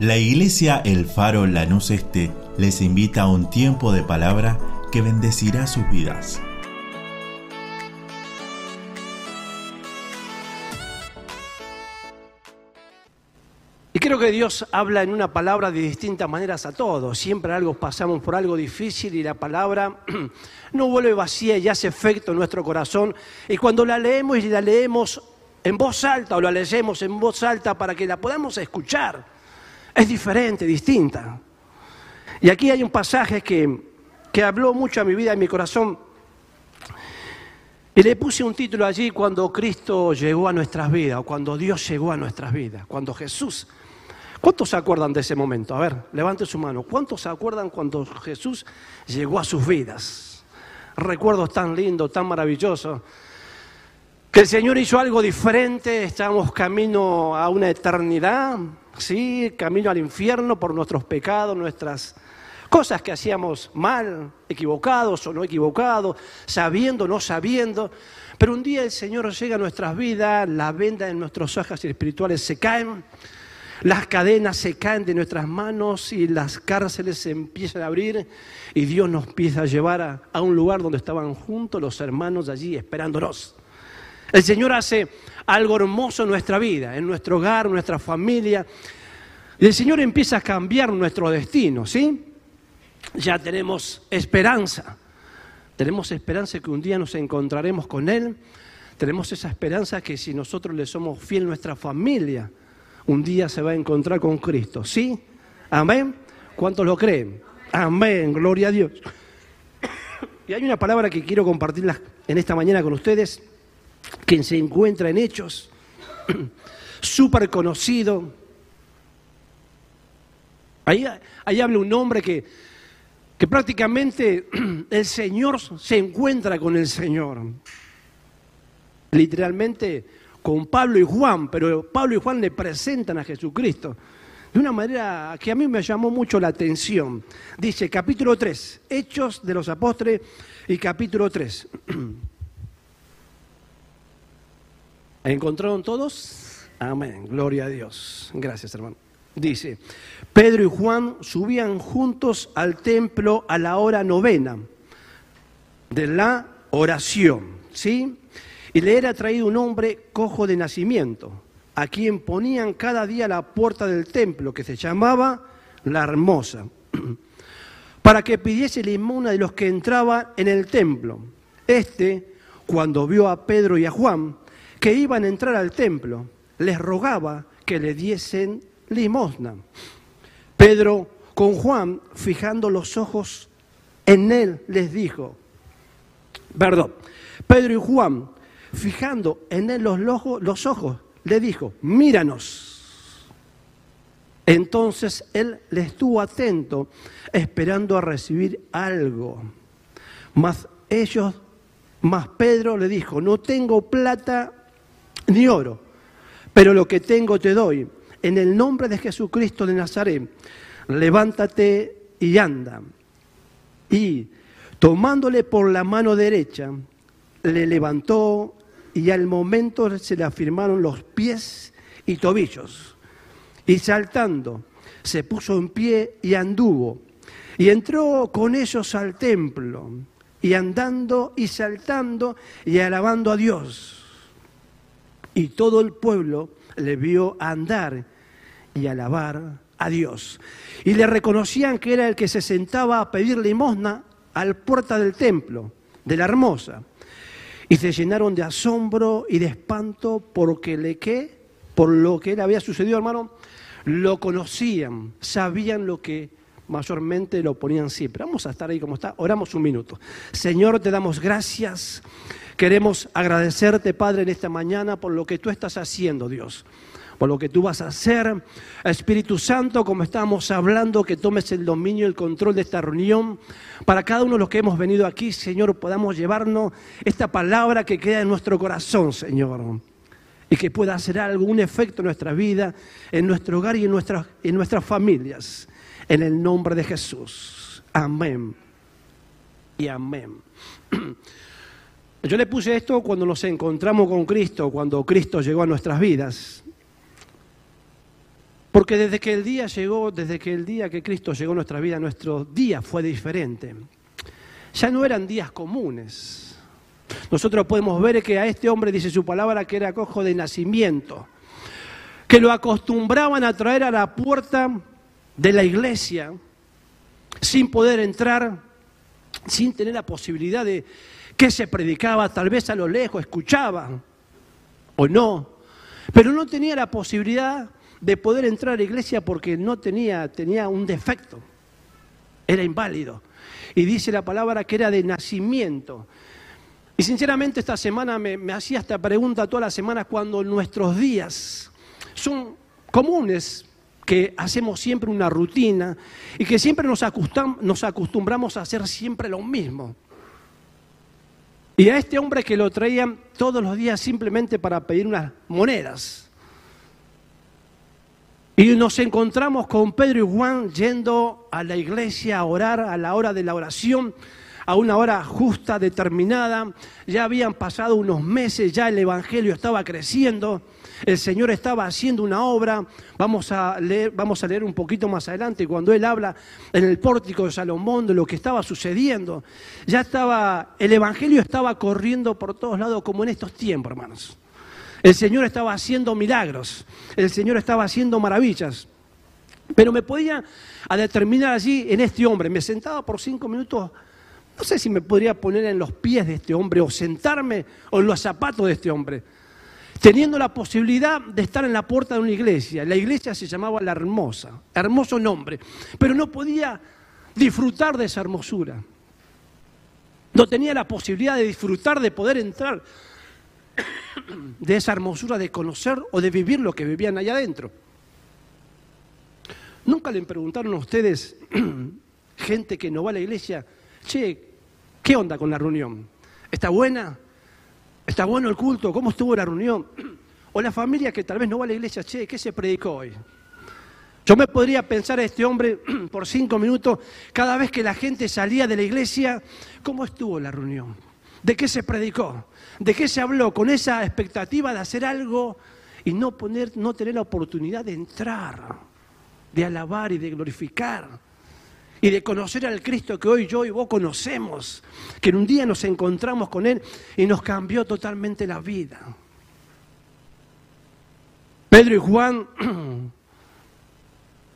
La iglesia El Faro Lanús Este les invita a un tiempo de palabra que bendecirá sus vidas. Y creo que Dios habla en una palabra de distintas maneras a todos. Siempre algo pasamos por algo difícil y la palabra no vuelve vacía y hace efecto en nuestro corazón. Y cuando la leemos y la leemos en voz alta o la leemos en voz alta para que la podamos escuchar, es diferente, distinta. Y aquí hay un pasaje que, que habló mucho a mi vida y a mi corazón. Y le puse un título allí cuando Cristo llegó a nuestras vidas, o cuando Dios llegó a nuestras vidas, cuando Jesús ¿Cuántos se acuerdan de ese momento? A ver, levante su mano. ¿Cuántos se acuerdan cuando Jesús llegó a sus vidas? Recuerdos tan lindos, tan maravillosos. Que el Señor hizo algo diferente, estamos camino a una eternidad, sí, camino al infierno por nuestros pecados, nuestras cosas que hacíamos mal, equivocados o no equivocados, sabiendo o no sabiendo. Pero un día el Señor llega a nuestras vidas, la venda en nuestros ojos espirituales se caen las cadenas se caen de nuestras manos y las cárceles se empiezan a abrir y Dios nos empieza a llevar a, un lugar donde estaban juntos los hermanos allí esperándonos. El Señor hace algo hermoso en nuestra vida, en nuestro hogar, en nuestra familia. Y el Señor empieza a cambiar nuestro destino, ¿sí? Ya tenemos esperanza. Tenemos esperanza que un día nos encontraremos con Él. Tenemos esa esperanza que si nosotros le somos fiel a nuestra familia, un día se va a encontrar con Cristo. ¿Sí? Amén. ¿Cuántos lo creen? Amén. Gloria a Dios. Y hay una palabra que quiero compartir en esta mañana con ustedes, que se encuentra en Hechos, súper conocido. Ahí, ahí habla un hombre que, que prácticamente el Señor se encuentra con el Señor. Literalmente con Pablo y Juan, pero Pablo y Juan le presentan a Jesucristo de una manera que a mí me llamó mucho la atención. Dice capítulo 3, Hechos de los Apóstoles y capítulo 3. ¿Encontraron todos? Amén, gloria a Dios. Gracias, hermano. Dice, Pedro y Juan subían juntos al templo a la hora novena de la oración, ¿sí? Y le era traído un hombre cojo de nacimiento, a quien ponían cada día la puerta del templo, que se llamaba la hermosa, para que pidiese limosna de los que entraban en el templo. Este, cuando vio a Pedro y a Juan, que iban a entrar al templo, les rogaba que le diesen limosna. Pedro, con Juan, fijando los ojos en él, les dijo, perdón, Pedro y Juan, fijando en él los, los ojos, le dijo, míranos. Entonces él le estuvo atento, esperando a recibir algo. Mas ellos, más Pedro le dijo, no tengo plata ni oro, pero lo que tengo te doy. En el nombre de Jesucristo de Nazaret, levántate y anda. Y tomándole por la mano derecha, le levantó y al momento se le afirmaron los pies y tobillos. Y saltando, se puso en pie y anduvo. Y entró con ellos al templo, y andando y saltando y alabando a Dios. Y todo el pueblo le vio andar y alabar a Dios. Y le reconocían que era el que se sentaba a pedir limosna al puerta del templo, de la hermosa. Y se llenaron de asombro y de espanto porque le que, por lo que él había sucedido, hermano, lo conocían, sabían lo que mayormente lo ponían siempre. Vamos a estar ahí como está, oramos un minuto. Señor, te damos gracias. Queremos agradecerte, Padre, en esta mañana por lo que tú estás haciendo, Dios por lo que tú vas a hacer. Espíritu Santo, como estamos hablando, que tomes el dominio y el control de esta reunión. Para cada uno de los que hemos venido aquí, Señor, podamos llevarnos esta palabra que queda en nuestro corazón, Señor. Y que pueda hacer algún efecto en nuestra vida, en nuestro hogar y en, nuestras, en nuestras familias. En el nombre de Jesús. Amén. Y amén. Yo le puse esto cuando nos encontramos con Cristo, cuando Cristo llegó a nuestras vidas. Porque desde que el día llegó, desde que el día que Cristo llegó a nuestra vida, nuestro día fue diferente. Ya no eran días comunes. Nosotros podemos ver que a este hombre dice su palabra que era cojo de nacimiento, que lo acostumbraban a traer a la puerta de la iglesia sin poder entrar, sin tener la posibilidad de que se predicaba, tal vez a lo lejos, escuchaba o no, pero no tenía la posibilidad de poder entrar a la iglesia porque no tenía, tenía un defecto, era inválido. Y dice la palabra que era de nacimiento. Y sinceramente esta semana me, me hacía esta pregunta todas las semanas cuando nuestros días son comunes, que hacemos siempre una rutina y que siempre nos, nos acostumbramos a hacer siempre lo mismo. Y a este hombre que lo traían todos los días simplemente para pedir unas monedas. Y nos encontramos con Pedro y Juan yendo a la iglesia a orar a la hora de la oración, a una hora justa, determinada. Ya habían pasado unos meses, ya el Evangelio estaba creciendo, el Señor estaba haciendo una obra. Vamos a leer, vamos a leer un poquito más adelante cuando Él habla en el pórtico de Salomón de lo que estaba sucediendo. Ya estaba, el Evangelio estaba corriendo por todos lados como en estos tiempos, hermanos. El Señor estaba haciendo milagros, el Señor estaba haciendo maravillas. Pero me podía a determinar allí en este hombre. Me sentaba por cinco minutos, no sé si me podría poner en los pies de este hombre o sentarme o en los zapatos de este hombre. Teniendo la posibilidad de estar en la puerta de una iglesia. La iglesia se llamaba La Hermosa, hermoso nombre. Pero no podía disfrutar de esa hermosura. No tenía la posibilidad de disfrutar, de poder entrar de esa hermosura de conocer o de vivir lo que vivían allá adentro. Nunca le preguntaron a ustedes, gente que no va a la iglesia, che, ¿qué onda con la reunión? ¿Está buena? ¿Está bueno el culto? ¿Cómo estuvo la reunión? O la familia que tal vez no va a la iglesia, che, ¿qué se predicó hoy? Yo me podría pensar a este hombre por cinco minutos, cada vez que la gente salía de la iglesia, ¿cómo estuvo la reunión? ¿De qué se predicó? ¿De qué se habló? Con esa expectativa de hacer algo y no, poner, no tener la oportunidad de entrar, de alabar y de glorificar y de conocer al Cristo que hoy yo y vos conocemos, que en un día nos encontramos con Él y nos cambió totalmente la vida. Pedro y Juan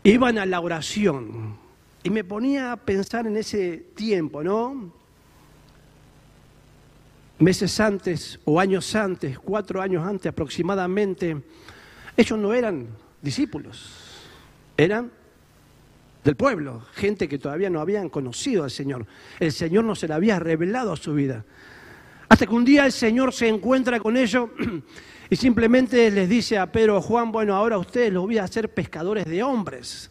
iban a la oración y me ponía a pensar en ese tiempo, ¿no? meses antes o años antes, cuatro años antes aproximadamente, ellos no eran discípulos, eran del pueblo, gente que todavía no habían conocido al Señor. El Señor no se le había revelado a su vida. Hasta que un día el Señor se encuentra con ellos y simplemente les dice a Pedro Juan, bueno, ahora ustedes los voy a hacer pescadores de hombres.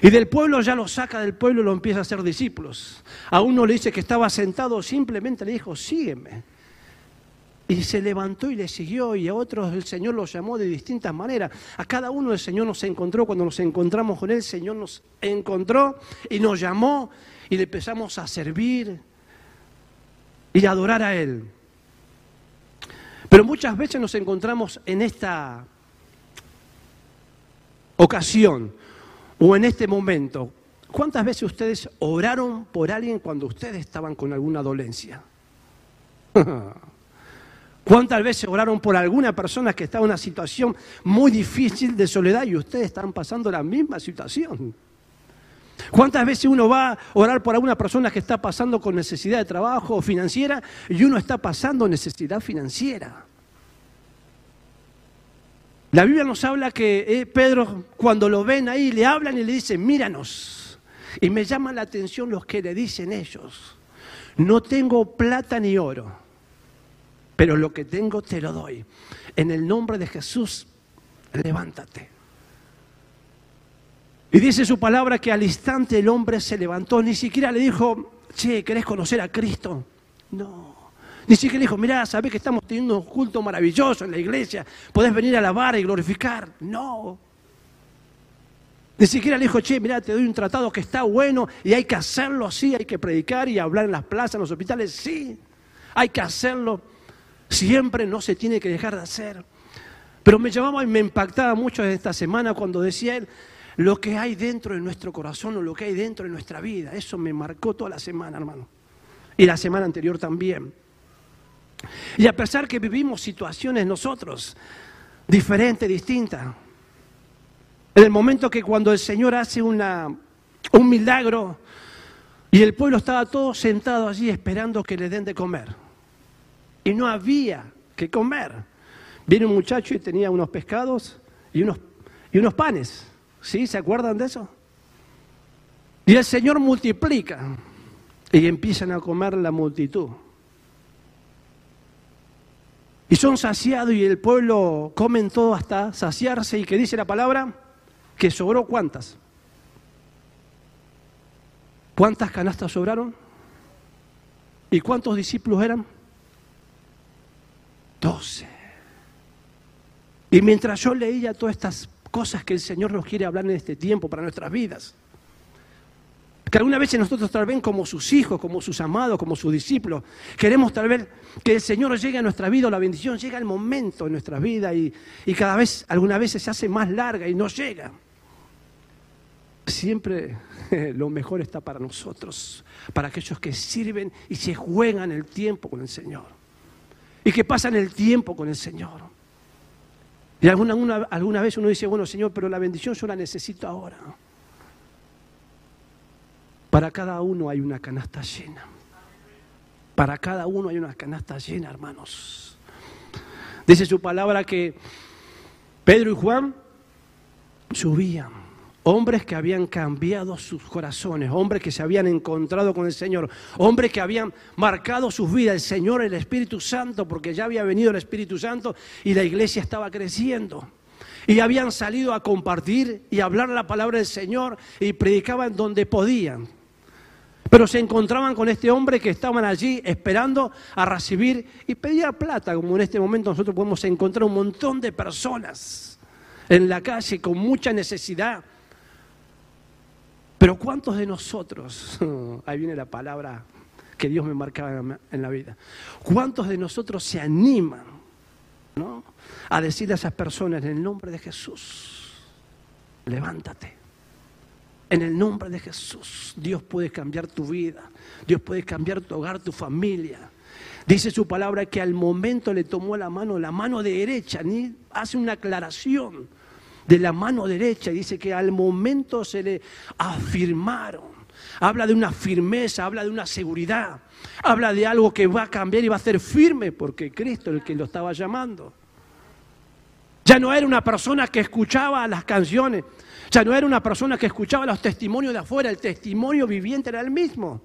Y del pueblo ya lo saca del pueblo y lo empieza a hacer discípulos. A uno le dice que estaba sentado, simplemente le dijo, sígueme. Y se levantó y le siguió, y a otros el Señor los llamó de distintas maneras. A cada uno el Señor nos encontró, cuando nos encontramos con Él, el Señor nos encontró y nos llamó y le empezamos a servir y a adorar a Él. Pero muchas veces nos encontramos en esta ocasión o en este momento, ¿cuántas veces ustedes oraron por alguien cuando ustedes estaban con alguna dolencia? ¿Cuántas veces oraron por alguna persona que estaba en una situación muy difícil de soledad y ustedes están pasando la misma situación? ¿Cuántas veces uno va a orar por alguna persona que está pasando con necesidad de trabajo o financiera y uno está pasando necesidad financiera? La Biblia nos habla que eh, Pedro, cuando lo ven ahí, le hablan y le dicen, míranos. Y me llama la atención los que le dicen ellos, no tengo plata ni oro, pero lo que tengo te lo doy. En el nombre de Jesús, levántate. Y dice su palabra que al instante el hombre se levantó, ni siquiera le dijo, che, ¿querés conocer a Cristo? No. Ni siquiera dijo, mirá, sabés que estamos teniendo un culto maravilloso en la iglesia, podés venir a alabar y glorificar. No. Ni siquiera le dijo, che, mirá, te doy un tratado que está bueno y hay que hacerlo así, hay que predicar y hablar en las plazas, en los hospitales. Sí, hay que hacerlo. Siempre no se tiene que dejar de hacer. Pero me llamaba y me impactaba mucho esta semana cuando decía él lo que hay dentro de nuestro corazón o lo que hay dentro de nuestra vida. Eso me marcó toda la semana, hermano. Y la semana anterior también. Y a pesar que vivimos situaciones nosotros diferentes, distintas, en el momento que cuando el Señor hace una, un milagro y el pueblo estaba todo sentado allí esperando que le den de comer. Y no había que comer. Viene un muchacho y tenía unos pescados y unos, y unos panes. ¿Sí? ¿Se acuerdan de eso? Y el Señor multiplica y empiezan a comer la multitud. Y son saciados y el pueblo comen todo hasta saciarse y que dice la palabra que sobró cuántas. ¿Cuántas canastas sobraron? ¿Y cuántos discípulos eran? Y mientras yo leía todas estas cosas que el Señor nos quiere hablar en este tiempo para nuestras vidas, que alguna vez nosotros tal vez como sus hijos, como sus amados, como sus discípulos, queremos tal vez que el Señor llegue a nuestra vida o la bendición llega al momento en nuestra vida y, y cada vez, alguna vez se hace más larga y no llega. Siempre lo mejor está para nosotros, para aquellos que sirven y se juegan el tiempo con el Señor y que pasan el tiempo con el Señor. Y alguna, alguna vez uno dice, bueno Señor, pero la bendición yo la necesito ahora. Para cada uno hay una canasta llena. Para cada uno hay una canasta llena, hermanos. Dice su palabra que Pedro y Juan subían, hombres que habían cambiado sus corazones, hombres que se habían encontrado con el Señor, hombres que habían marcado sus vidas, el Señor, el Espíritu Santo, porque ya había venido el Espíritu Santo y la iglesia estaba creciendo. Y habían salido a compartir y hablar la palabra del Señor y predicaban donde podían. Pero se encontraban con este hombre que estaban allí esperando a recibir y pedía plata, como en este momento nosotros podemos encontrar un montón de personas en la calle con mucha necesidad. Pero ¿cuántos de nosotros, ahí viene la palabra que Dios me marcaba en la vida, cuántos de nosotros se animan a decirle a esas personas en el nombre de Jesús, levántate? En el nombre de Jesús, Dios puede cambiar tu vida, Dios puede cambiar tu hogar, tu familia. Dice su palabra que al momento le tomó la mano, la mano derecha, ni hace una aclaración de la mano derecha y dice que al momento se le afirmaron. Habla de una firmeza, habla de una seguridad, habla de algo que va a cambiar y va a ser firme porque Cristo es el que lo estaba llamando. Ya no era una persona que escuchaba las canciones, ya no era una persona que escuchaba los testimonios de afuera, el testimonio viviente era el mismo.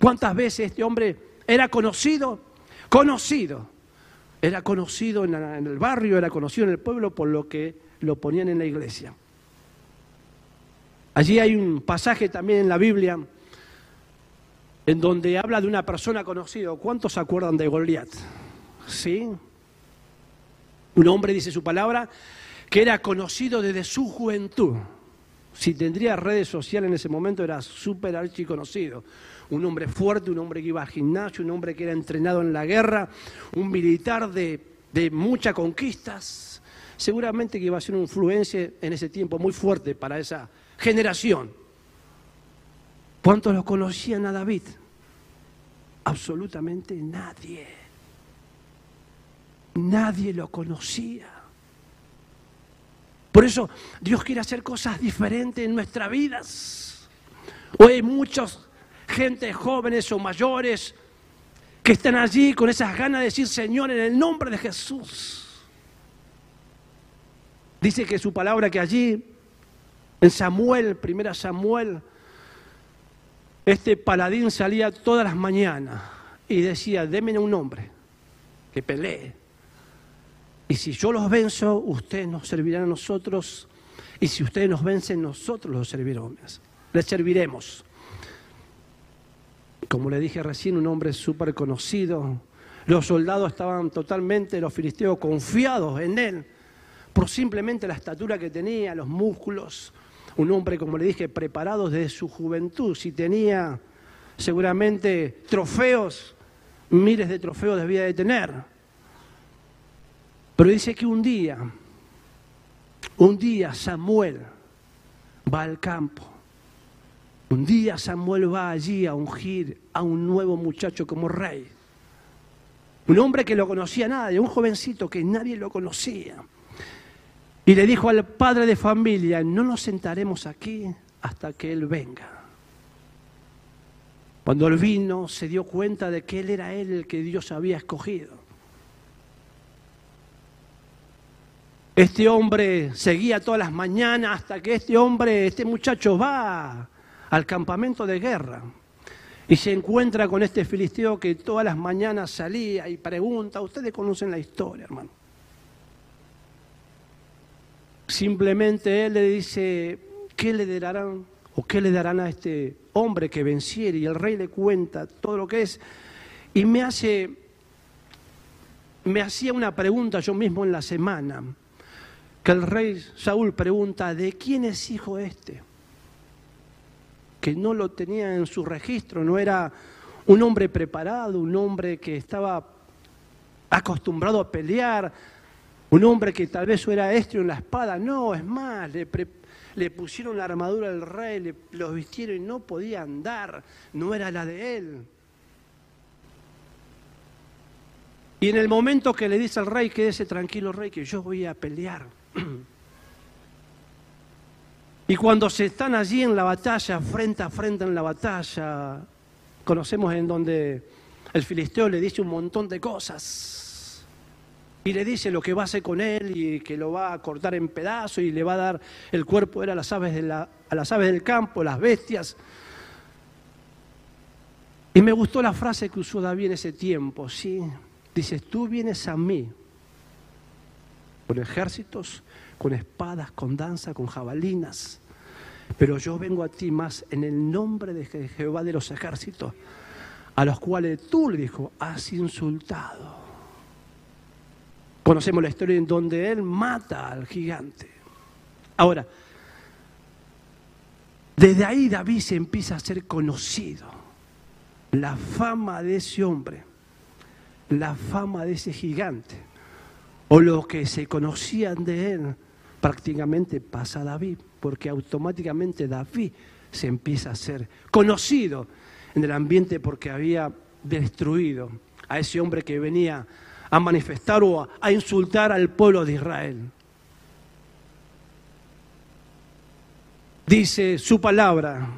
¿Cuántas veces este hombre era conocido? Conocido. Era conocido en el barrio, era conocido en el pueblo por lo que lo ponían en la iglesia. Allí hay un pasaje también en la Biblia en donde habla de una persona conocida. ¿Cuántos se acuerdan de Goliat? ¿Sí? Un hombre, dice su palabra, que era conocido desde su juventud. Si tendría redes sociales en ese momento, era súper archiconocido. Un hombre fuerte, un hombre que iba al gimnasio, un hombre que era entrenado en la guerra, un militar de, de muchas conquistas. Seguramente que iba a ser una influencia en ese tiempo muy fuerte para esa generación. ¿Cuántos lo conocían a David? Absolutamente nadie. Nadie lo conocía. Por eso Dios quiere hacer cosas diferentes en nuestras vidas. Hoy hay muchas gente jóvenes o mayores que están allí con esas ganas de decir, Señor, en el nombre de Jesús. Dice que su palabra que allí, en Samuel, primera Samuel, este paladín salía todas las mañanas y decía, déme un hombre que pelee y si yo los venzo, ustedes nos servirán a nosotros. Y si ustedes nos vencen, nosotros los serviremos. Les serviremos. Como le dije recién, un hombre súper conocido. Los soldados estaban totalmente, los filisteos, confiados en él. Por simplemente la estatura que tenía, los músculos. Un hombre, como le dije, preparado desde su juventud. Si tenía seguramente trofeos, miles de trofeos debía de tener. Pero dice que un día, un día Samuel va al campo. Un día Samuel va allí a ungir a un nuevo muchacho como rey. Un hombre que lo conocía nadie, un jovencito que nadie lo conocía. Y le dijo al padre de familia, no nos sentaremos aquí hasta que él venga. Cuando él vino, se dio cuenta de que él era él el que Dios había escogido. Este hombre seguía todas las mañanas hasta que este hombre, este muchacho va al campamento de guerra y se encuentra con este filisteo que todas las mañanas salía y pregunta, ustedes conocen la historia, hermano. Simplemente él le dice, ¿qué le darán o qué le darán a este hombre que venciere? Y el rey le cuenta todo lo que es. Y me hace, me hacía una pregunta yo mismo en la semana, que el rey Saúl pregunta, ¿de quién es hijo este? Que no lo tenía en su registro, no era un hombre preparado, un hombre que estaba acostumbrado a pelear, un hombre que tal vez era estrio en la espada, no, es más, le, pusieron la armadura del rey, le, los vistieron y no podía andar, no era la de él. Y en el momento que le dice al rey, quédese tranquilo rey, que yo voy a pelear. Y cuando se están allí en la batalla, frente a frente en la batalla, conocemos en donde el filisteo le dice un montón de cosas. Y le dice lo que va a hacer con él y que lo va a cortar en pedazos y le va a dar el cuerpo a las aves, de a las aves del campo, las bestias. Y me gustó la frase que usó David en ese tiempo, ¿sí? Dices, tú vienes a mí con ejércitos con espadas, con danza, con jabalinas. Pero yo vengo a ti más en el nombre de Jehová de los ejércitos, a los cuales tú, le dijo, has insultado. Conocemos la historia en donde él mata al gigante. Ahora, desde ahí David se empieza a ser conocido. La fama de ese hombre, la fama de ese gigante, o lo que se conocían de él, prácticamente pasa a David, porque automáticamente David se empieza a ser conocido en el ambiente porque había destruido a ese hombre que venía a manifestar o a, insultar al pueblo de Israel. Dice su palabra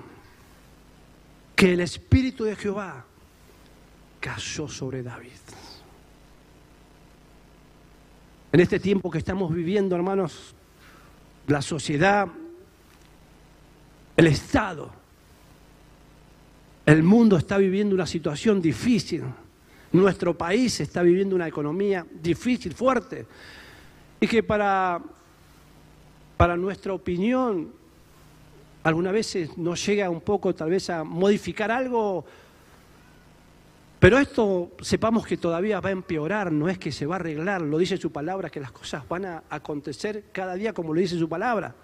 que el Espíritu de Jehová cayó sobre David. En este tiempo que estamos viviendo, hermanos, la sociedad, el Estado, el mundo está viviendo una situación difícil. Nuestro país está viviendo una economía difícil, fuerte. Y que para, para nuestra opinión, algunas veces nos llega un poco tal vez a modificar algo pero esto sepamos que todavía va a empeorar, no es que se va a arreglar, lo dice su palabra, que las cosas van a acontecer cada día como lo dice su palabra.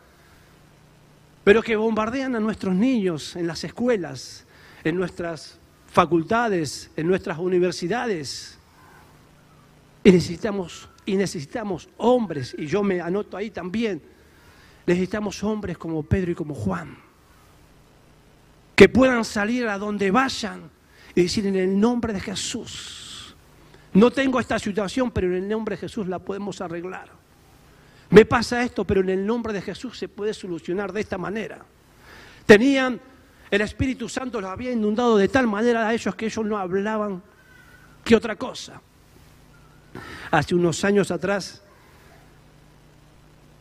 Pero que bombardean a nuestros niños en las escuelas, en nuestras facultades, en nuestras universidades. Y necesitamos, y necesitamos hombres, y yo me anoto ahí también, necesitamos hombres como Pedro y como Juan, que puedan salir a donde vayan y decir en el nombre de Jesús, no tengo esta situación, pero en el nombre de Jesús la podemos arreglar. Me pasa esto, pero en el nombre de Jesús se puede solucionar de esta manera. Tenían, el Espíritu Santo los había inundado de tal manera a ellos que ellos no hablaban que otra cosa. Hace unos años atrás,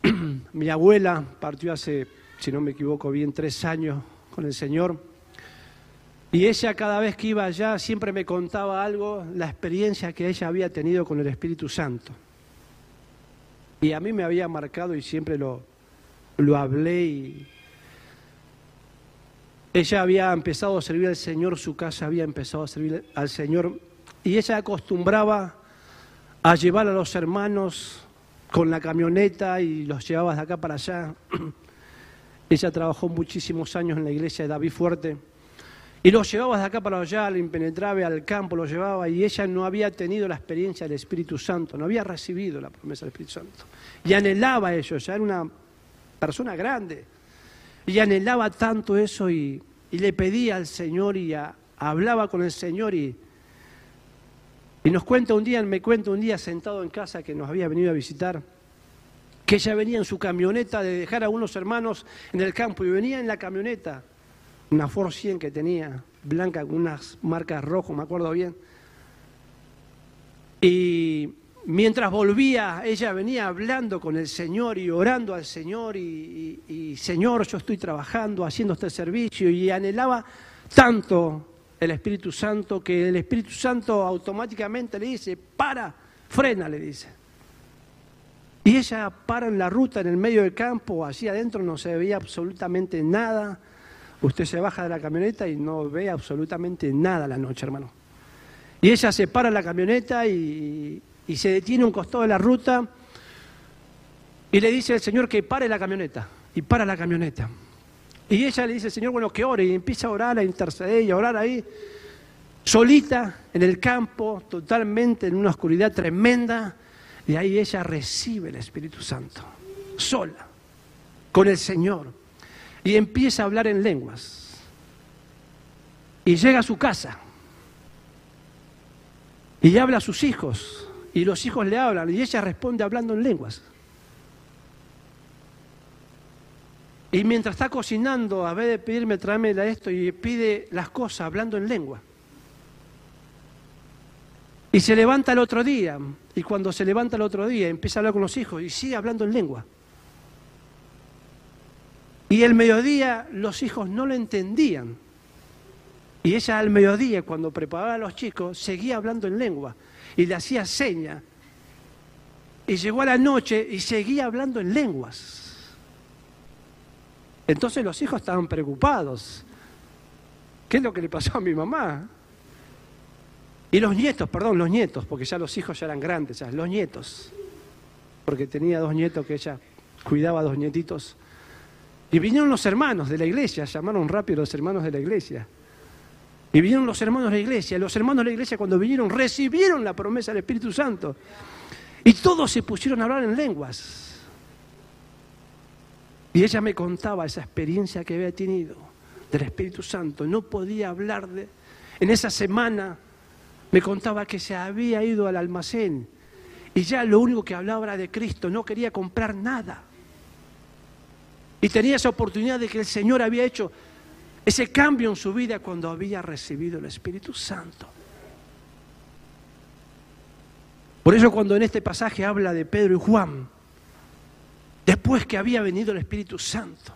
mi abuela partió hace, si no me equivoco bien, tres años con el Señor. Y ella cada vez que iba allá siempre me contaba algo, la experiencia que ella había tenido con el Espíritu Santo. Y a mí me había marcado y siempre lo, lo hablé y ella había empezado a servir al Señor, su casa había empezado a servir al Señor y ella acostumbraba a llevar a los hermanos con la camioneta y los llevaba de acá para allá. ella trabajó muchísimos años en la iglesia de David Fuerte Y lo llevaba de acá para allá, al impenetrable, al campo, lo llevaba y ella no había tenido la experiencia del Espíritu Santo, no había recibido la promesa del Espíritu Santo. Y anhelaba eso, ya era una persona grande. Y anhelaba tanto eso y, le pedía al Señor y hablaba con el Señor y, y nos cuenta un día, me cuenta un día sentado en casa que nos había venido a visitar, que ella venía en su camioneta de dejar a unos hermanos en el campo y venía en la camioneta una Ford 100 que tenía, blanca con unas marcas rojas, me acuerdo bien. Y mientras volvía, ella venía hablando con el Señor y orando al Señor y, Señor, yo estoy trabajando, haciendo este servicio y anhelaba tanto el Espíritu Santo que el Espíritu Santo automáticamente le dice, para, frena, le dice. Y ella para en la ruta, en el medio del campo, allí adentro no se veía absolutamente nada Usted se baja de la camioneta y no ve absolutamente nada la noche, hermano. Y ella se para la camioneta y, se detiene un costado de la ruta y le dice al Señor que pare la camioneta. Y para la camioneta. Y ella le dice al Señor, bueno, que ore. Y empieza a orar, a interceder y a orar ahí, solita, en el campo, totalmente en una oscuridad tremenda. Y ahí ella recibe el Espíritu Santo, sola, con el Señor y empieza a hablar en lenguas. Y llega a su casa y habla a sus hijos y los hijos le hablan y ella responde hablando en lenguas. Y mientras está cocinando, a vez de pedirme tráeme esto y pide las cosas hablando en lengua. Y se levanta el otro día, y cuando se levanta el otro día empieza a hablar con los hijos y sigue hablando en lengua. Y el mediodía los hijos no lo entendían. Y ella al mediodía, cuando preparaba a los chicos, seguía hablando en lengua y le hacía seña. Y llegó a la noche y seguía hablando en lenguas. Entonces los hijos estaban preocupados. ¿Qué es lo que le pasó a mi mamá? Y los nietos, perdón, los nietos, porque ya los hijos ya eran grandes, ya, los nietos. Porque tenía dos nietos que ella cuidaba a dos nietitos. Y vinieron los hermanos de la iglesia, llamaron rápido los hermanos de la iglesia. Y vinieron los hermanos de la iglesia. Los hermanos de la iglesia cuando vinieron recibieron la promesa del Espíritu Santo. Y todos se pusieron a hablar en lenguas. Y ella me contaba esa experiencia que había tenido del Espíritu Santo. No podía hablar de... En esa semana me contaba que se había ido al almacén y ya lo único que hablaba era de Cristo. No quería comprar nada. Y tenía esa oportunidad de que el Señor había hecho ese cambio en su vida cuando había recibido el Espíritu Santo. Por eso cuando en este pasaje habla de Pedro y Juan, después que había venido el Espíritu Santo,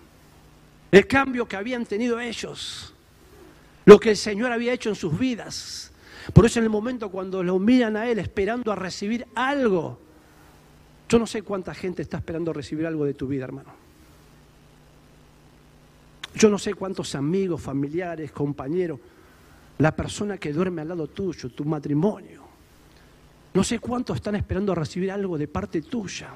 el cambio que habían tenido ellos, lo que el Señor había hecho en sus vidas. Por eso en el momento cuando lo miran a Él esperando a recibir algo, yo no sé cuánta gente está esperando recibir algo de tu vida, hermano. Yo no sé cuántos amigos, familiares, compañeros, la persona que duerme al lado tuyo, tu matrimonio. No sé cuántos están esperando recibir algo de parte tuya.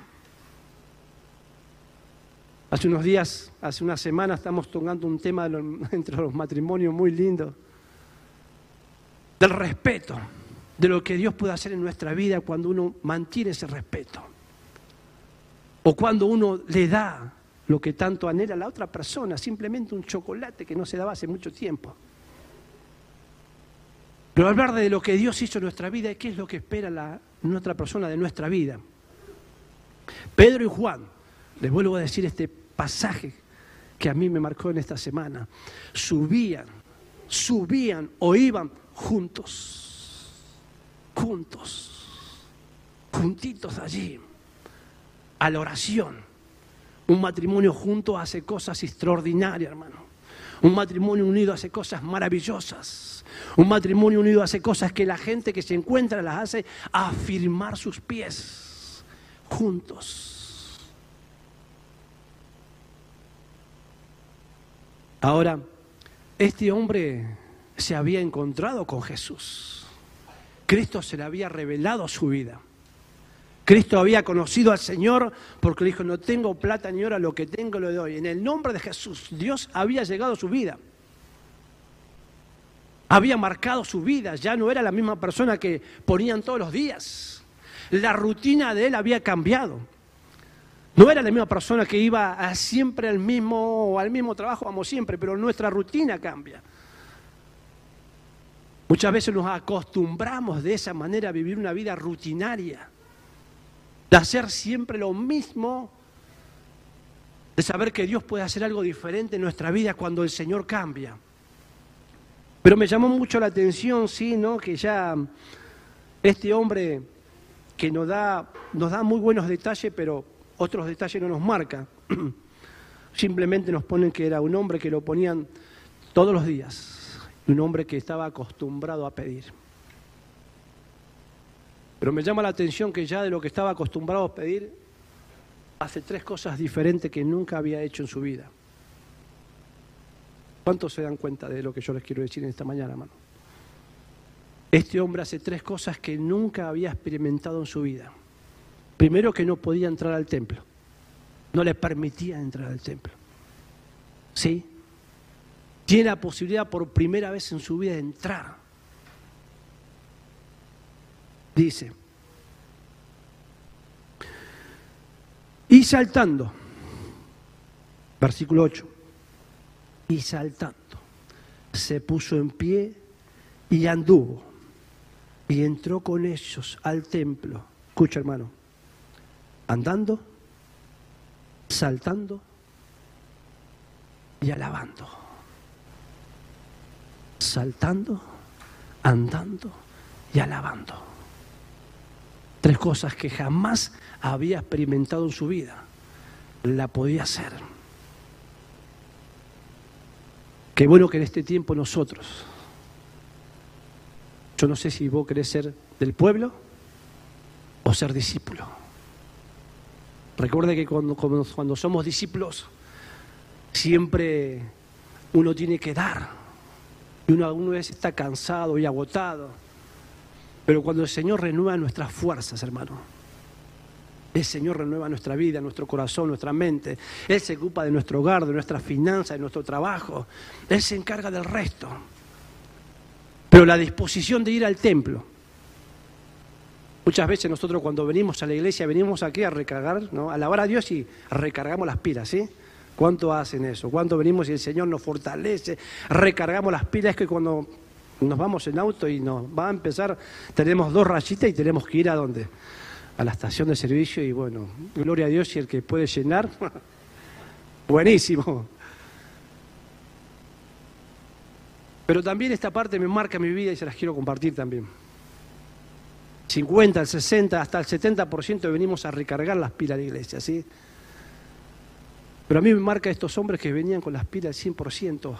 Hace unos días, hace una semana, estamos tocando un tema entre los matrimonios muy lindo, del respeto, de lo que Dios puede hacer en nuestra vida cuando uno mantiene ese respeto, o cuando uno le da lo que tanto anhela la otra persona, simplemente un chocolate que no se daba hace mucho tiempo. Pero hablar de lo que Dios hizo en nuestra vida y qué es lo que espera la, nuestra persona de nuestra vida. Pedro y Juan, les vuelvo a decir este pasaje que a mí me marcó en esta semana, subían, subían o iban juntos, juntos, juntitos allí, a la oración un matrimonio junto hace cosas extraordinarias, hermano. Un matrimonio unido hace cosas maravillosas. Un matrimonio unido hace cosas que la gente que se encuentra las hace afirmar sus pies juntos. Ahora, este hombre se había encontrado con Jesús. Cristo se le había revelado su vida. Cristo había conocido al Señor porque le dijo, no tengo plata ni oro, lo que tengo lo doy. En el nombre de Jesús, Dios había llegado a su vida. Había marcado su vida, ya no era la misma persona que ponían todos los días. La rutina de él había cambiado. No era la misma persona que iba a siempre al mismo, al mismo trabajo, vamos siempre, pero nuestra rutina cambia. Muchas veces nos acostumbramos de esa manera a vivir una vida rutinaria, de hacer siempre lo mismo, de saber que Dios puede hacer algo diferente en nuestra vida cuando el Señor cambia. Pero me llamó mucho la atención, sí, ¿no? Que ya este hombre que nos da, nos da muy buenos detalles, pero otros detalles no nos marca. Simplemente nos ponen que era un hombre que lo ponían todos los días, un hombre que estaba acostumbrado a pedir. Pero me llama la atención que ya de lo que estaba acostumbrado a pedir, hace tres cosas diferentes que nunca había hecho en su vida. ¿Cuántos se dan cuenta de lo que yo les quiero decir en esta mañana, hermano? Este hombre hace tres cosas que nunca había experimentado en su vida. Primero que no podía entrar al templo. No le permitía entrar al templo. ¿Sí? Tiene la posibilidad por primera vez en su vida de entrar. Dice. Y saltando. Versículo 8. Y saltando. Se puso en pie y anduvo. Y entró con ellos al templo. Escucha, hermano andando, saltando y alabando. Saltando, andando y alabando. Tres cosas que jamás había experimentado en su vida. La podía hacer. Qué bueno que en este tiempo nosotros, yo no sé si vos querés ser del pueblo o ser discípulo. Recuerde que cuando, cuando somos discípulos, siempre uno tiene que dar. Y uno alguna vez está cansado y agotado. Pero cuando el Señor renueva nuestras fuerzas, hermano, el Señor renueva nuestra vida, nuestro corazón, nuestra mente. Él se ocupa de nuestro hogar, de nuestras finanzas, de nuestro trabajo. Él se encarga del resto. Pero la disposición de ir al templo, Muchas veces nosotros cuando venimos a la iglesia venimos aquí a recargar, ¿no? a alabar a Dios y recargamos las pilas, ¿sí? ¿Cuánto hacen eso? ¿Cuánto venimos y el Señor nos fortalece? Recargamos las pilas, que cuando nos vamos en auto y nos va a empezar, tenemos dos rayitas y tenemos que ir a dónde? A la estación de servicio y bueno, gloria a Dios y el que puede llenar, buenísimo. Pero también esta parte me marca mi vida y se las quiero compartir también. 50, el 60, hasta el 70% venimos a recargar las pilas de iglesia, ¿sí? Pero a mí me marca estos hombres que venían con las pilas 100%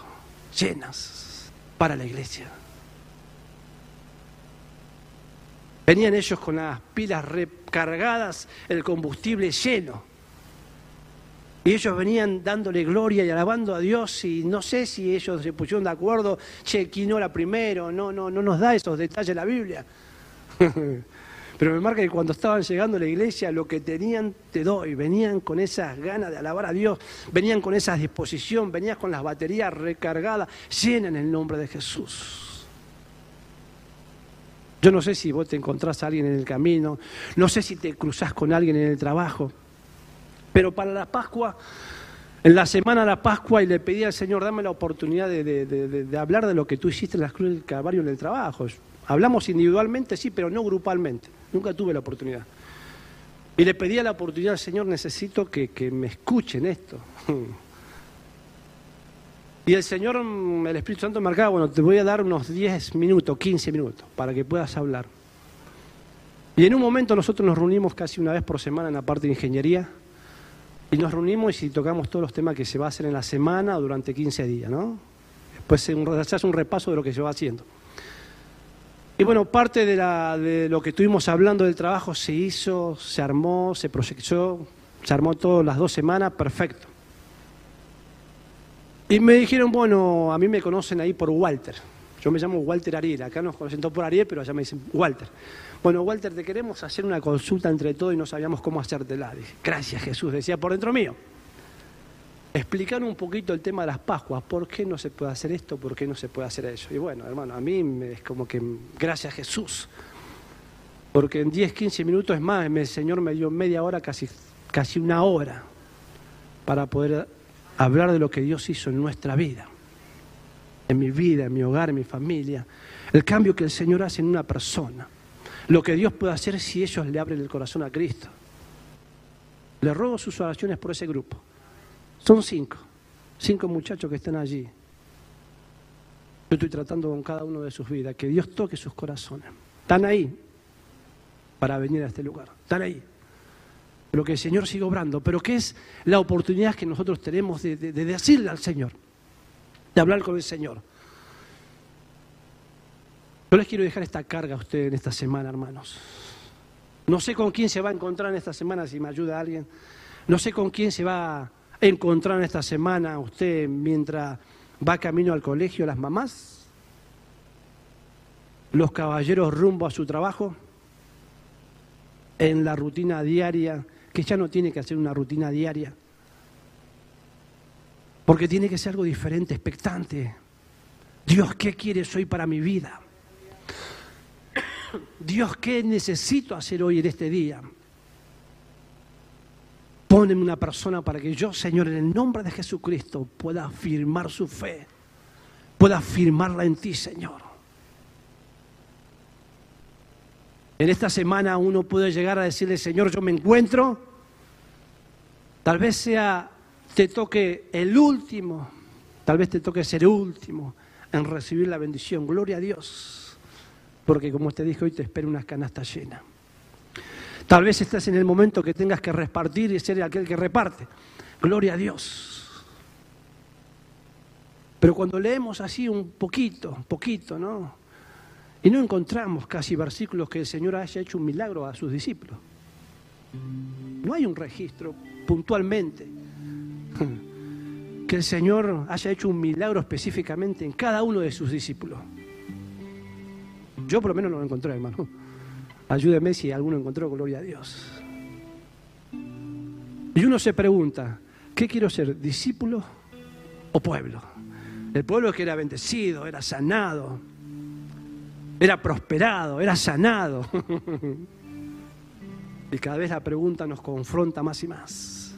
llenas para la iglesia. Venían ellos con las pilas recargadas, el combustible lleno. Y ellos venían dándole gloria y alabando a Dios y no sé si ellos se pusieron de acuerdo, che, ¿quién era primero? No, no, no nos da esos detalles la Biblia. Pero me marca que cuando estaban llegando a la iglesia, lo que tenían te doy. Venían con esas ganas de alabar a Dios, venían con esa disposición, venían con las baterías recargadas, llenan el nombre de Jesús. Yo no sé si vos te encontrás a alguien en el camino, no sé si te cruzás con alguien en el trabajo, pero para la Pascua, en la semana de la Pascua, y le pedí al Señor, dame la oportunidad de, de hablar de lo que tú hiciste en la cruz del Calvario en el trabajo. Hablamos individualmente, sí, pero no grupalmente. Nunca tuve la oportunidad. Y le pedí la oportunidad al Señor, necesito que, me escuchen esto. Y el Señor, el Espíritu Santo marcaba, bueno, te voy a dar unos 10 minutos, 15 minutos, para que puedas hablar. Y en un momento nosotros nos reunimos casi una vez por semana en la parte de ingeniería, y nos reunimos y tocamos todos los temas que se va a hacer en la semana o durante 15 días, ¿no? Después se hace un repaso de lo que se va haciendo. Y bueno, parte de, lo que estuvimos hablando del trabajo se hizo, se armó, se proyectó, se armó todas las dos semanas, perfecto. Y me dijeron, bueno, a mí me conocen ahí por Walter. Yo me llamo Walter Ariel, acá nos conocen todos por Ariel, pero allá me dicen Walter. Bueno, Walter, te queremos hacer una consulta entre todos y no sabíamos cómo hacértela. Dije, gracias Jesús, decía por dentro mío. explicar un poquito el tema de las Pascuas. ¿Por qué no se puede hacer esto? ¿Por qué no se puede hacer eso? Y bueno, hermano, a mí es como que gracias Jesús. Porque en 10, 15 minutos es más, el Señor me dio media hora, casi, casi una hora, para poder hablar de lo que Dios hizo en nuestra vida. En mi vida, en mi hogar, en mi familia. El cambio que el Señor hace en una persona. Lo que Dios puede hacer si ellos le abren el corazón a Cristo. Le ruego sus oraciones por ese grupo. Son cinco, cinco muchachos que están allí. Yo estoy tratando con cada uno de sus vidas, que Dios toque sus corazones. Están ahí para venir a este lugar, están ahí. Pero que el Señor siga obrando, pero que es la oportunidad que nosotros tenemos de, de- de decirle al Señor, de hablar con el Señor. Yo les quiero dejar esta carga a ustedes en esta semana, hermanos. No sé con quién se va a encontrar en esta semana, si me ayuda alguien. No sé con quién se va a encontrar en esta semana usted mientras va camino al colegio, las mamás, los caballeros rumbo a su trabajo, en la rutina diaria, que ya no tiene que hacer una rutina diaria, porque tiene que ser algo diferente, expectante. Dios, ¿qué quieres hoy para mi vida? Dios, ¿qué necesito hacer hoy en este día? Póneme una persona para que yo, Señor, en el nombre de Jesucristo, pueda afirmar su fe, pueda afirmarla en ti, Señor. En esta semana uno puede llegar a decirle, Señor, yo me encuentro, tal vez sea, te toque el último, tal vez te toque ser último en recibir la bendición. Gloria a Dios, porque como te dije hoy, te espera una canasta llena. Tal vez estás en el momento que tengas que repartir y ser aquel que reparte. Gloria a Dios. Pero cuando leemos así un poquito, poquito, ¿no? Y no encontramos casi versículos que el Señor haya hecho un milagro a sus discípulos. No hay un registro puntualmente que el Señor haya hecho un milagro específicamente en cada uno de sus discípulos. Yo por lo menos no lo encontré, hermano. Ayúdeme si alguno encontró, gloria a Dios. Y uno se pregunta, ¿qué quiero ser? ¿Discípulo o pueblo? El pueblo que era bendecido, era sanado, era prosperado, era sanado. y cada vez la pregunta nos confronta más y más.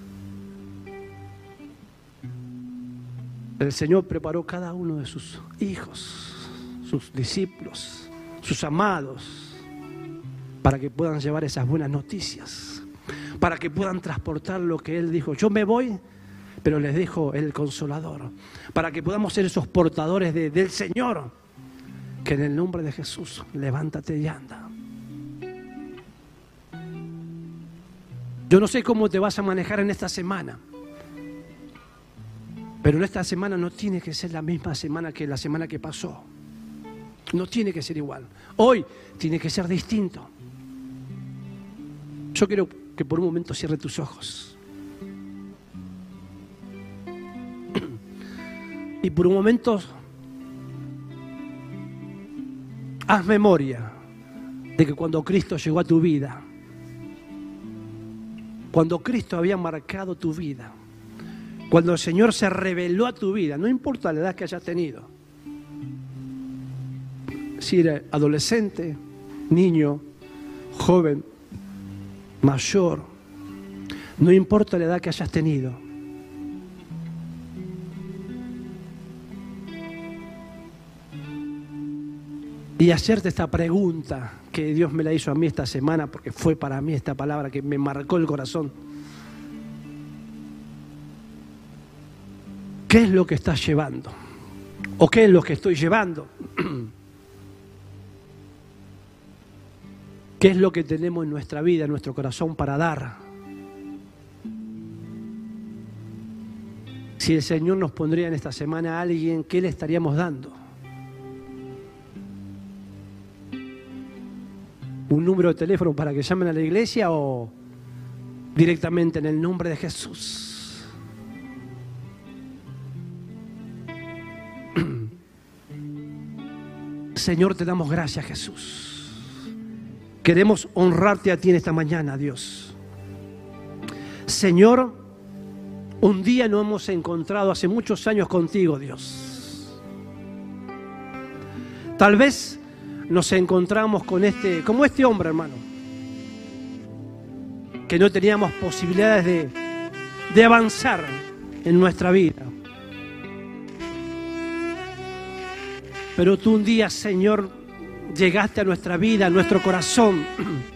El Señor preparó cada uno de sus hijos, sus discípulos, sus amados, para que puedan llevar esas buenas noticias, para que puedan transportar lo que Él dijo. Yo me voy, pero les dejo el consolador, para que podamos ser esos portadores de- del Señor, que en el nombre de Jesús, levántate y anda. Yo no sé cómo te vas a manejar en esta semana, pero en esta semana no tiene que ser la misma semana que la semana que pasó. No tiene que ser igual. Hoy tiene que ser distinto. Yo quiero que por un momento cierre tus ojos. Y por un momento haz memoria de que cuando Cristo llegó a tu vida, cuando Cristo había marcado tu vida, cuando el Señor se reveló a tu vida, no importa la edad que hayas tenido, si eres adolescente, niño, joven, mayor, no importa la edad que hayas tenido. Y hacerte esta pregunta que Dios me la hizo a mí esta semana, porque fue para mí esta palabra que me marcó el corazón. ¿Qué es lo que estás llevando? ¿O qué es lo que estoy llevando? ¿Qué es lo que tenemos en nuestra vida, en nuestro corazón para dar? Si el Señor nos pondría en esta semana a alguien, ¿qué le estaríamos dando? ¿Un número de teléfono para que llamen a la iglesia o directamente en el nombre de Jesús? Señor, te damos gracias, Jesús. Queremos honrarte a ti en esta mañana, Dios. Señor, Un día nos hemos encontrado hace muchos años contigo, Dios. Tal vez nos encontramos con este, como este hombre, hermano, que no teníamos posibilidades de, de avanzar en nuestra vida. Pero tú un día, Señor, llegaste a nuestra vida, a nuestro corazón.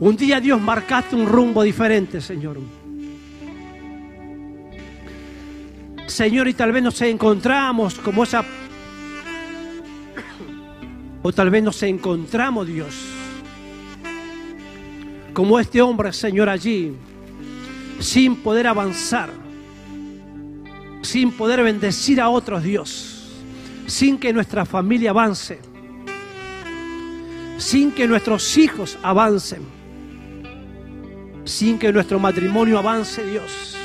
Un día, Dios, marcaste un rumbo diferente, Señor. Señor, y tal vez nos encontramos como esa... O tal vez nos encontramos, Dios, como este hombre, Señor, allí, sin poder avanzar, sin poder bendecir a otros, Dios, sin que nuestra familia avance, sin que nuestros hijos avancen, sin que nuestro matrimonio avance, Dios.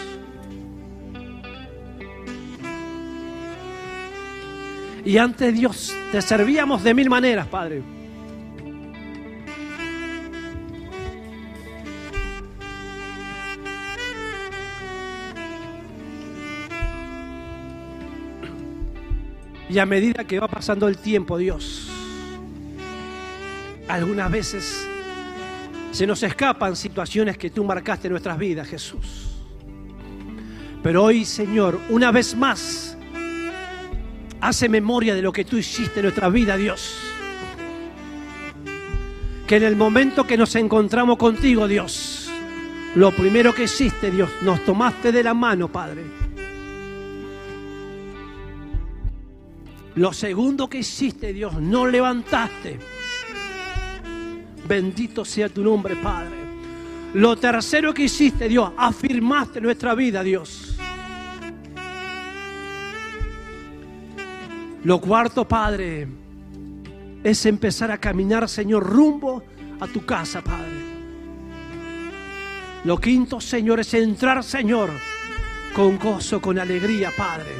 Y ante Dios te servíamos de mil maneras, Padre. Y a medida que va pasando el tiempo, Dios, algunas veces se nos escapan situaciones que tú marcaste en nuestras vidas, Jesús. Pero hoy, Señor, una vez más, hace memoria de lo que tú hiciste en nuestra vida, Dios. Que en el momento que nos encontramos contigo, Dios, lo primero que hiciste, Dios, nos tomaste de la mano, Padre. Lo segundo que hiciste, Dios, nos levantaste. Bendito sea tu nombre, Padre. Lo tercero que hiciste, Dios, afirmaste nuestra vida, Dios. Lo cuarto, Padre, es empezar a caminar, Señor, rumbo a tu casa, Padre. Lo quinto, Señor, es entrar, Señor, con gozo, con alegría, Padre.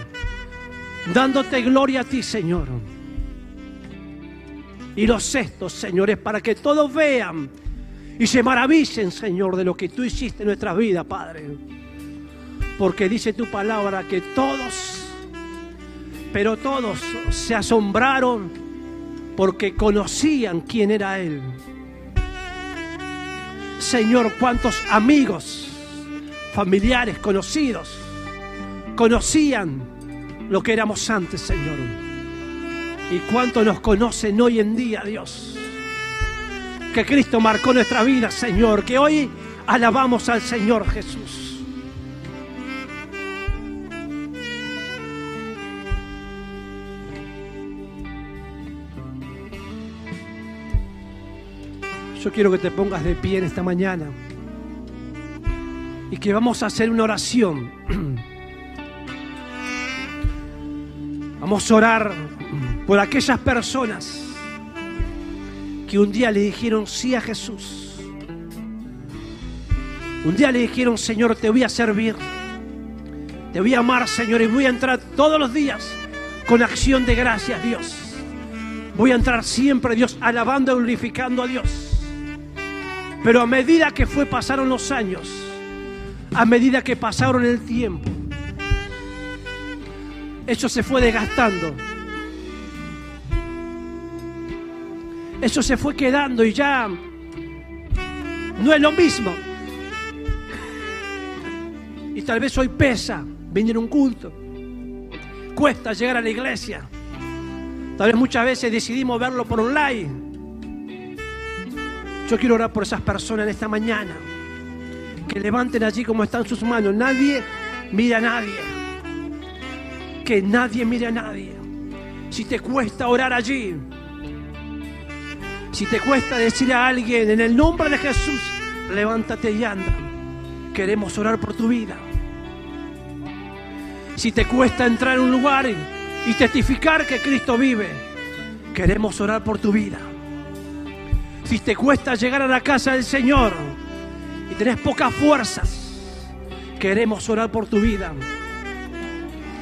Dándote gloria a ti, Señor. Y los sextos, Señor, es para que todos vean y se maravillen, Señor, de lo que tú hiciste en nuestra vida, Padre. Porque dice tu palabra que todos pero todos se asombraron porque conocían quién era Él. Señor, cuántos amigos, familiares, conocidos, conocían lo que éramos antes, Señor. Y cuántos nos conocen hoy en día, Dios. Que Cristo marcó nuestra vida, Señor. Que hoy alabamos al Señor Jesús. Yo quiero que te pongas de pie en esta mañana y que vamos a hacer una oración. Vamos a orar por aquellas personas que un día le dijeron sí a Jesús. Un día le dijeron, Señor, te voy a servir. Te voy a amar, Señor, y voy a entrar todos los días con acción de gracias, Dios. Voy a entrar siempre, Dios, alabando y glorificando a Dios. Pero a medida que fue pasaron los años, a medida que pasaron el tiempo, eso se fue desgastando. Eso se fue quedando y ya no es lo mismo. Y tal vez hoy pesa venir a un culto. Cuesta llegar a la iglesia. Tal vez muchas veces decidimos verlo por online. Yo quiero orar por esas personas en esta mañana. Que levanten allí como están sus manos. Nadie mira a nadie. Que nadie mire a nadie. Si te cuesta orar allí. Si te cuesta decir a alguien en el nombre de Jesús, levántate y anda. Queremos orar por tu vida. Si te cuesta entrar en un lugar y testificar que Cristo vive, queremos orar por tu vida. Si te cuesta llegar a la casa del Señor y tenés pocas fuerzas, queremos orar por tu vida.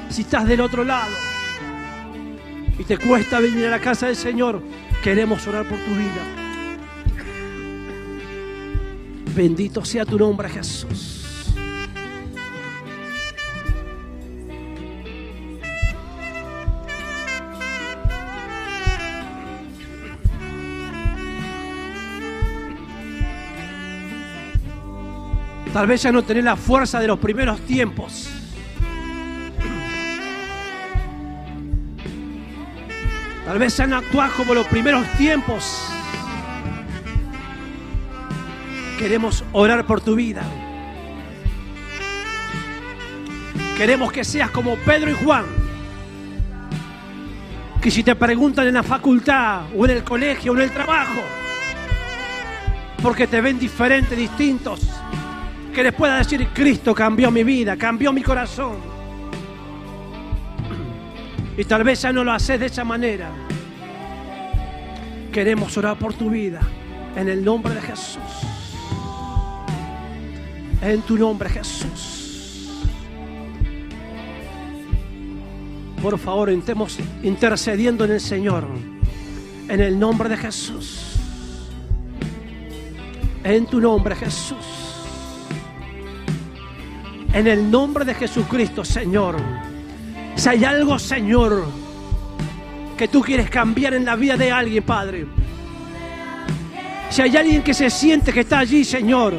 Si estás del otro lado y te cuesta venir a la casa del Señor, queremos orar por tu vida. Bendito sea tu nombre, Jesús. Tal vez ya no tenés la fuerza de los primeros tiempos. Tal vez ya no actuás como los primeros tiempos. Queremos orar por tu vida. Queremos que seas como Pedro y Juan. Que si te preguntan en la facultad o en el colegio o en el trabajo, porque te ven diferentes, distintos, que les pueda decir, Cristo cambió mi vida, cambió mi corazón. Y tal vez ya no lo haces de esa manera. Queremos orar por tu vida en el nombre de Jesús. En tu nombre, Jesús. Por favor, estemos intercediendo en el Señor. En el nombre de Jesús. En tu nombre, Jesús. En el nombre de Jesucristo, Señor. Si hay algo, Señor, que tú quieres cambiar en la vida de alguien, Padre. Si hay alguien que se siente que está allí, Señor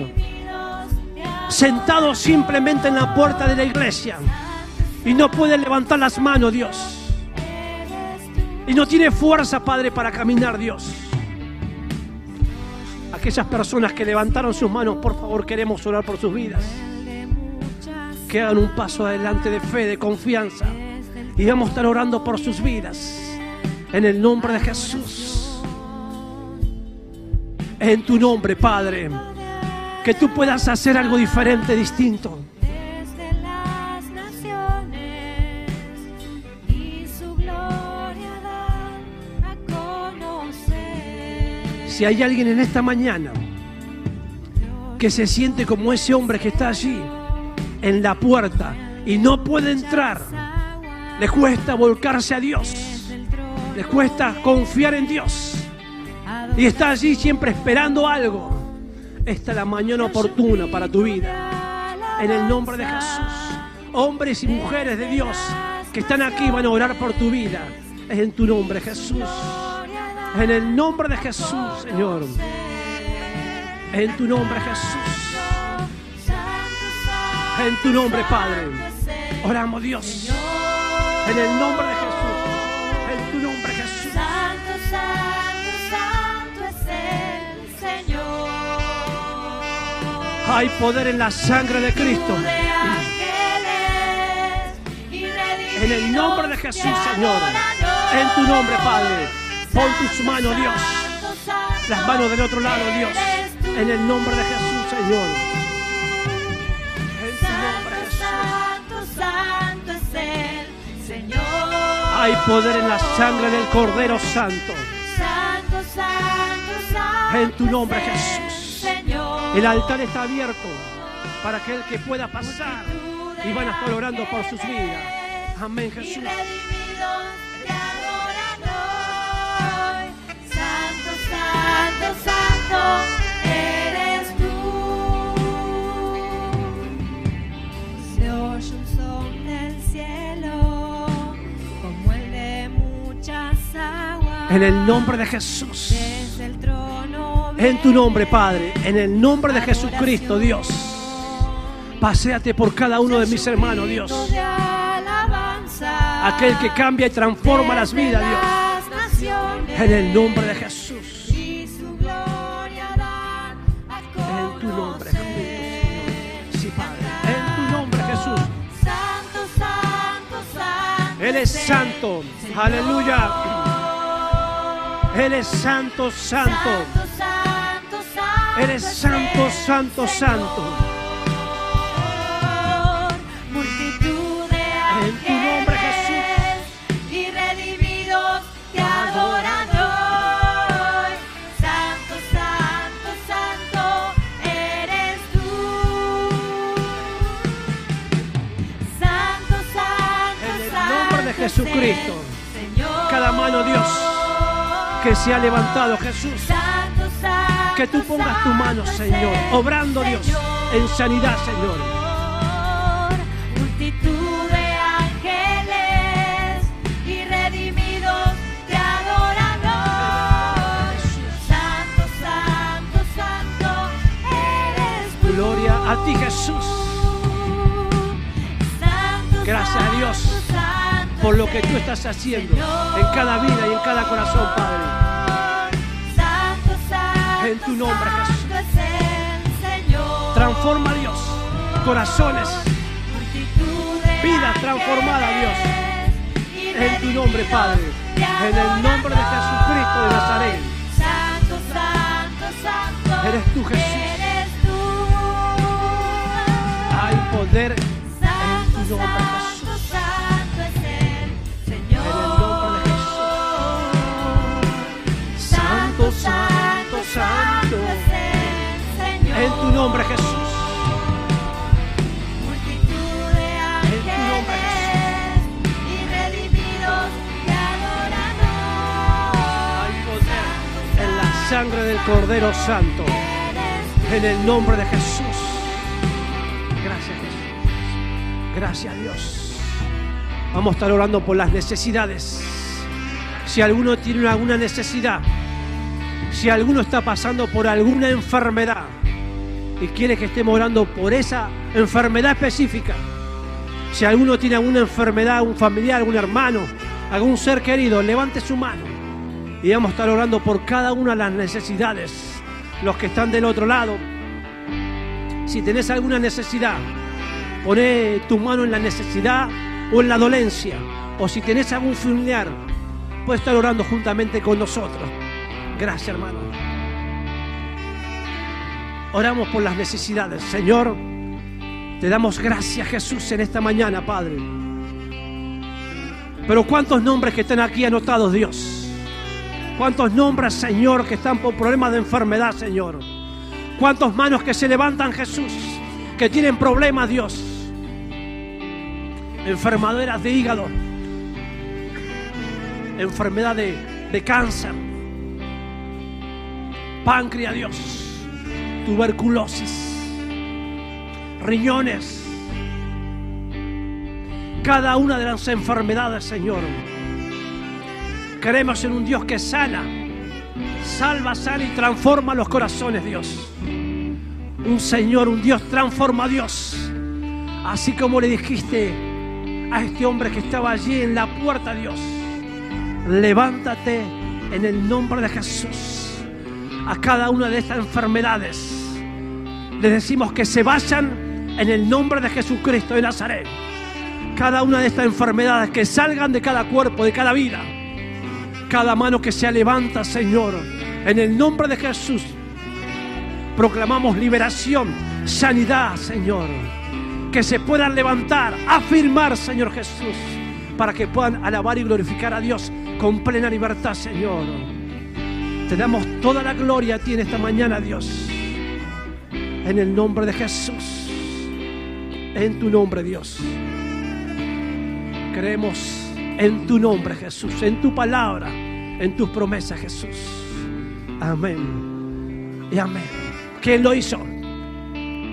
sentado simplemente en la puerta de la iglesia y no puede levantar las manos, Dios. Y no tiene fuerza, Padre, para caminar, Dios. Aquellas personas que levantaron sus manos, por favor, queremos orar por sus vidas. Que hagan un paso adelante de fe, de confianza. Y vamos a estar orando por sus vidas. En el nombre de Jesús. En tu nombre, Padre que tú puedas hacer algo diferente, distinto. Si hay alguien en esta mañana que se siente como ese hombre que está allí en la puerta y no puede entrar, le cuesta volcarse a Dios, le cuesta confiar en Dios y está allí siempre esperando algo. Esta es la mañana oportuna para tu vida. En el nombre de Jesús. Hombres y mujeres de Dios que están aquí van a orar por tu vida. Es en tu nombre, Jesús. En el nombre de Jesús, Señor. En tu nombre, Jesús. En tu nombre, Padre. Oramos, Dios. En el nombre de Jesús. En tu nombre, Jesús. Santo, santo, santo es el Señor. Hay poder en la sangre de Cristo. En el nombre de Jesús, Señor. En tu nombre, Padre. Pon tus manos, Dios. Las manos del otro lado, Dios. En el nombre de Jesús, Señor. Hay poder en la sangre del Cordero Santo. Santo, santo, santo. En tu nombre, Jesús. El altar está abierto para aquel que pueda pasar y van a estar orando por sus vidas. Amén, Jesús. Santo, santo, santo En el nombre de Jesús. En tu nombre, Padre. En el nombre de Jesucristo, Dios. Paseate por cada uno de mis hermanos, Dios. Aquel que cambia y transforma las vidas, Dios. En el nombre de Jesús. En tu nombre. Jesucristo. Sí, Padre. En tu nombre, Jesús. Santo, santo, santo. Él es santo. Aleluya. Él es santo, santo. Santo, santo, santo. Eres es santo, santo, santo. Multitud de En tu nombre, ángeles y redimidos te adoran hoy. Santo, santo, santo eres tú. Santo, santo, En el santo nombre de es Jesucristo. Señor. Cada mano, Dios, que se ha levantado, Jesús. Santo, santo, Que tú pongas tu mano, Señor, obrando, Dios, en sanidad, Señor. Multitud de ángeles y redimidos te adoran hoy. Santo, santo, santo eres tú. Gloria a ti, Jesús. Santo, Gracias a Dios por lo que tú estás haciendo en cada vida y en cada corazón, Padre. En tu nombre, Jesús. Transforma, Dios, corazones, vidas transformadas, Dios. En tu nombre, Padre. En el nombre de Jesucristo de Nazaret. Santo, Santo, Santo. Eres tú, Jesús. Hay poder en tu nombre, En tu nombre, Jesús. En la sangre del Cordero Santo. En el nombre de Jesús. Gracias, Jesús. Gracias, Dios. Vamos a estar orando por las necesidades. Si alguno tiene alguna necesidad, si alguno está pasando por alguna enfermedad y quiere que estemos orando por esa enfermedad específica, si alguno tiene alguna enfermedad, un familiar, algún hermano, algún ser querido, levante su mano y vamos a estar orando por cada una de las necesidades. Los que están del otro lado, si tenés alguna necesidad, poné tu mano en la necesidad o en la dolencia. O si tenés algún familiar, puedes estar orando juntamente con nosotros. Gracias, hermano. Oramos por las necesidades. Señor, te damos gracias, Jesús, en esta mañana, Padre. Pero cuántos nombres que están aquí anotados, Dios. Cuántos nombres, Señor, que están por problemas de enfermedad, Señor. Cuántos manos que se levantan, Jesús, que tienen problemas, Dios. Enfermaderas de hígado. Enfermedad de, de cáncer. Páncreas, Dios. Tuberculosis. Riñones. Cada una de las enfermedades, Señor. Creemos en un Dios que sana, salva, sana y transforma los corazones, Dios. Un Señor, un Dios transforma Dios. Así como le dijiste a este hombre que estaba allí en la puerta, Dios. Levántate en el nombre de Jesús. A cada una de estas enfermedades le decimos que se vayan en el nombre de Jesucristo de Nazaret. Cada una de estas enfermedades que salgan de cada cuerpo, de cada vida cada mano que se levanta, Señor, en el nombre de Jesús, proclamamos liberación, sanidad, Señor. Que se puedan levantar, afirmar, Señor Jesús, para que puedan alabar y glorificar a Dios con plena libertad, Señor. Te damos toda la gloria a ti en esta mañana, Dios. En el nombre de Jesús. En tu nombre, Dios. Creemos en tu nombre, Jesús, en tu palabra, en tus promesas, Jesús. Amén. Y amén. ¿Quién lo hizo?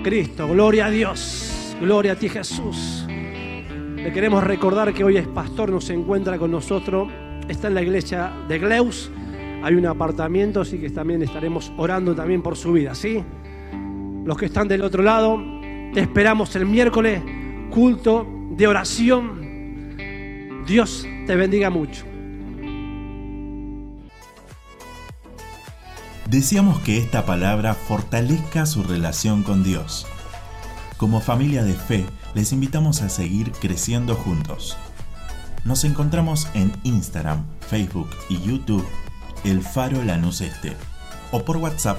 Cristo. Gloria a Dios. Gloria a ti, Jesús. Le queremos recordar que hoy es pastor, nos encuentra con nosotros. Está en la iglesia de Gleus. Hay un apartamento, así que también estaremos orando también por su vida, ¿sí? Los que están del otro lado, te esperamos el miércoles, culto de oración. Dios te bendiga mucho. Deseamos que esta palabra fortalezca su relación con Dios. Como familia de fe, les invitamos a seguir creciendo juntos. Nos encontramos en Instagram, Facebook y YouTube, El Faro Lanús Este, o por WhatsApp